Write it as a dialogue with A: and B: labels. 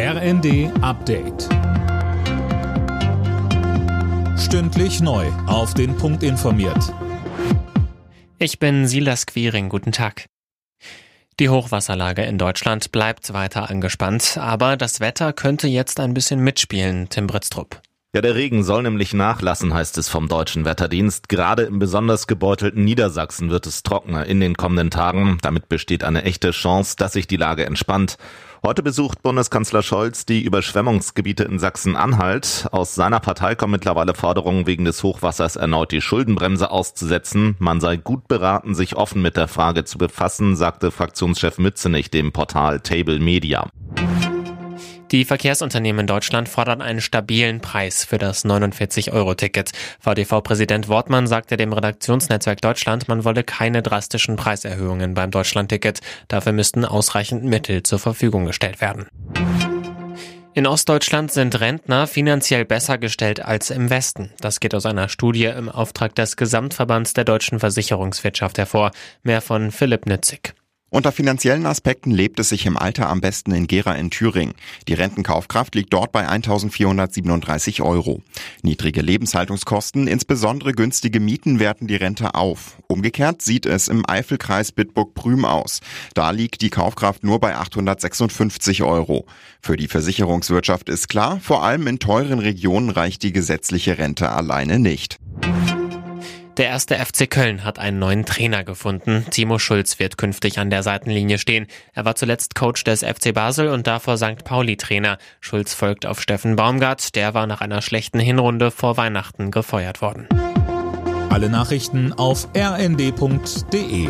A: RND Update. Stündlich neu. Auf den Punkt informiert.
B: Ich bin Silas Quiring. Guten Tag. Die Hochwasserlage in Deutschland bleibt weiter angespannt, aber das Wetter könnte jetzt ein bisschen mitspielen, Tim Britztrup.
C: Ja, der Regen soll nämlich nachlassen, heißt es vom deutschen Wetterdienst. Gerade im besonders gebeutelten Niedersachsen wird es trockener in den kommenden Tagen. Damit besteht eine echte Chance, dass sich die Lage entspannt. Heute besucht Bundeskanzler Scholz die Überschwemmungsgebiete in Sachsen-Anhalt. Aus seiner Partei kommen mittlerweile Forderungen, wegen des Hochwassers erneut die Schuldenbremse auszusetzen. Man sei gut beraten, sich offen mit der Frage zu befassen, sagte Fraktionschef Mützenich dem Portal Table Media.
B: Die Verkehrsunternehmen in Deutschland fordern einen stabilen Preis für das 49-Euro-Ticket. VDV-Präsident Wortmann sagte dem Redaktionsnetzwerk Deutschland, man wolle keine drastischen Preiserhöhungen beim Deutschland-Ticket. Dafür müssten ausreichend Mittel zur Verfügung gestellt werden. In Ostdeutschland sind Rentner finanziell besser gestellt als im Westen. Das geht aus einer Studie im Auftrag des Gesamtverbands der deutschen Versicherungswirtschaft hervor. Mehr von Philipp Nützig.
D: Unter finanziellen Aspekten lebt es sich im Alter am besten in Gera in Thüringen. Die Rentenkaufkraft liegt dort bei 1437 Euro. Niedrige Lebenshaltungskosten, insbesondere günstige Mieten werten die Rente auf. Umgekehrt sieht es im Eifelkreis Bitburg-Prüm aus. Da liegt die Kaufkraft nur bei 856 Euro. Für die Versicherungswirtschaft ist klar, vor allem in teuren Regionen reicht die gesetzliche Rente alleine nicht.
B: Der erste FC Köln hat einen neuen Trainer gefunden. Timo Schulz wird künftig an der Seitenlinie stehen. Er war zuletzt Coach des FC Basel und davor St. Pauli Trainer. Schulz folgt auf Steffen Baumgart. Der war nach einer schlechten Hinrunde vor Weihnachten gefeuert worden.
A: Alle Nachrichten auf rnd.de